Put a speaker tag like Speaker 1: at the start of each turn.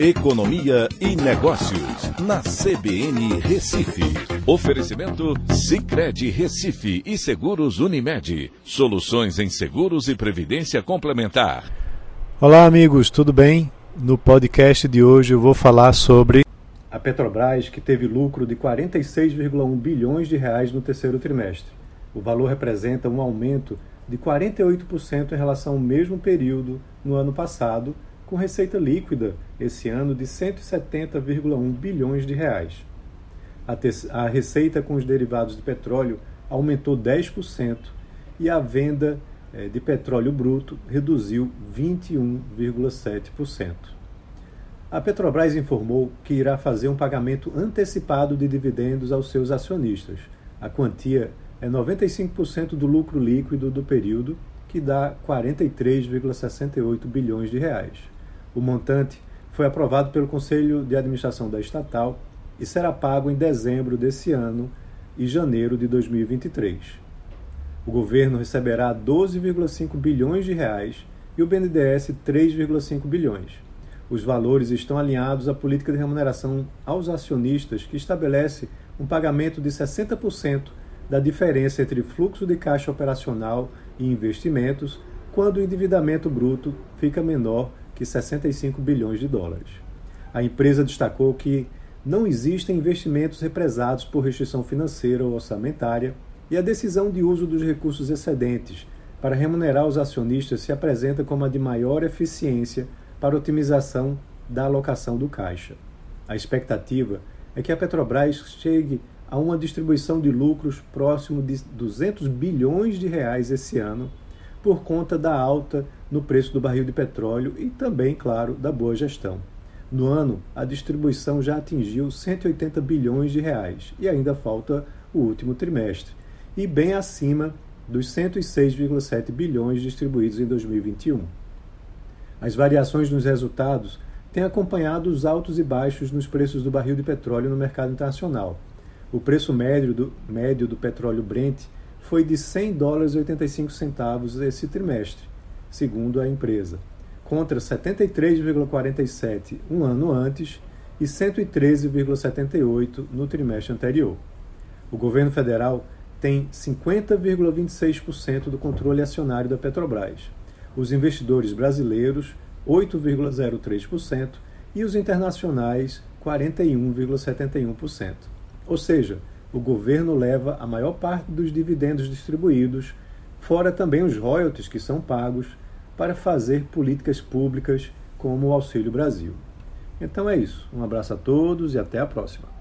Speaker 1: Economia e Negócios, na CBN Recife. Oferecimento Cicred Recife e Seguros Unimed. Soluções em seguros e previdência complementar.
Speaker 2: Olá, amigos, tudo bem? No podcast de hoje eu vou falar sobre a Petrobras, que teve lucro de 46,1 bilhões de reais no terceiro trimestre. O valor representa um aumento de 48% em relação ao mesmo período no ano passado com receita líquida esse ano de 170,1 bilhões de reais. A, a receita com os derivados de petróleo aumentou 10% e a venda eh, de petróleo bruto reduziu 21,7%. A Petrobras informou que irá fazer um pagamento antecipado de dividendos aos seus acionistas. A quantia é 95% do lucro líquido do período, que dá 43,68 bilhões de reais. O montante foi aprovado pelo Conselho de Administração da estatal e será pago em dezembro desse ano e janeiro de 2023. O governo receberá 12,5 bilhões de reais e o BNDES 3,5 bilhões. Os valores estão alinhados à política de remuneração aos acionistas, que estabelece um pagamento de 60% da diferença entre fluxo de caixa operacional e investimentos, quando o endividamento bruto fica menor que 65 bilhões de dólares. A empresa destacou que não existem investimentos represados por restrição financeira ou orçamentária e a decisão de uso dos recursos excedentes para remunerar os acionistas se apresenta como a de maior eficiência para otimização da alocação do caixa. A expectativa é que a Petrobras chegue a uma distribuição de lucros próximo de 200 bilhões de reais esse ano por conta da alta no preço do barril de petróleo e também, claro, da boa gestão. No ano, a distribuição já atingiu 180 bilhões de reais e ainda falta o último trimestre, e bem acima dos 106,7 bilhões distribuídos em 2021. As variações nos resultados têm acompanhado os altos e baixos nos preços do barril de petróleo no mercado internacional. O preço médio do, médio do petróleo Brent foi de 100 dólares e 85 centavos esse trimestre, segundo a empresa, contra 73,47 um ano antes e 113,78 no trimestre anterior. O governo federal tem 50,26% do controle acionário da Petrobras. Os investidores brasileiros, 8,03% e os internacionais, 41,71%. Ou seja, o governo leva a maior parte dos dividendos distribuídos, fora também os royalties que são pagos, para fazer políticas públicas como o Auxílio Brasil. Então é isso. Um abraço a todos e até a próxima.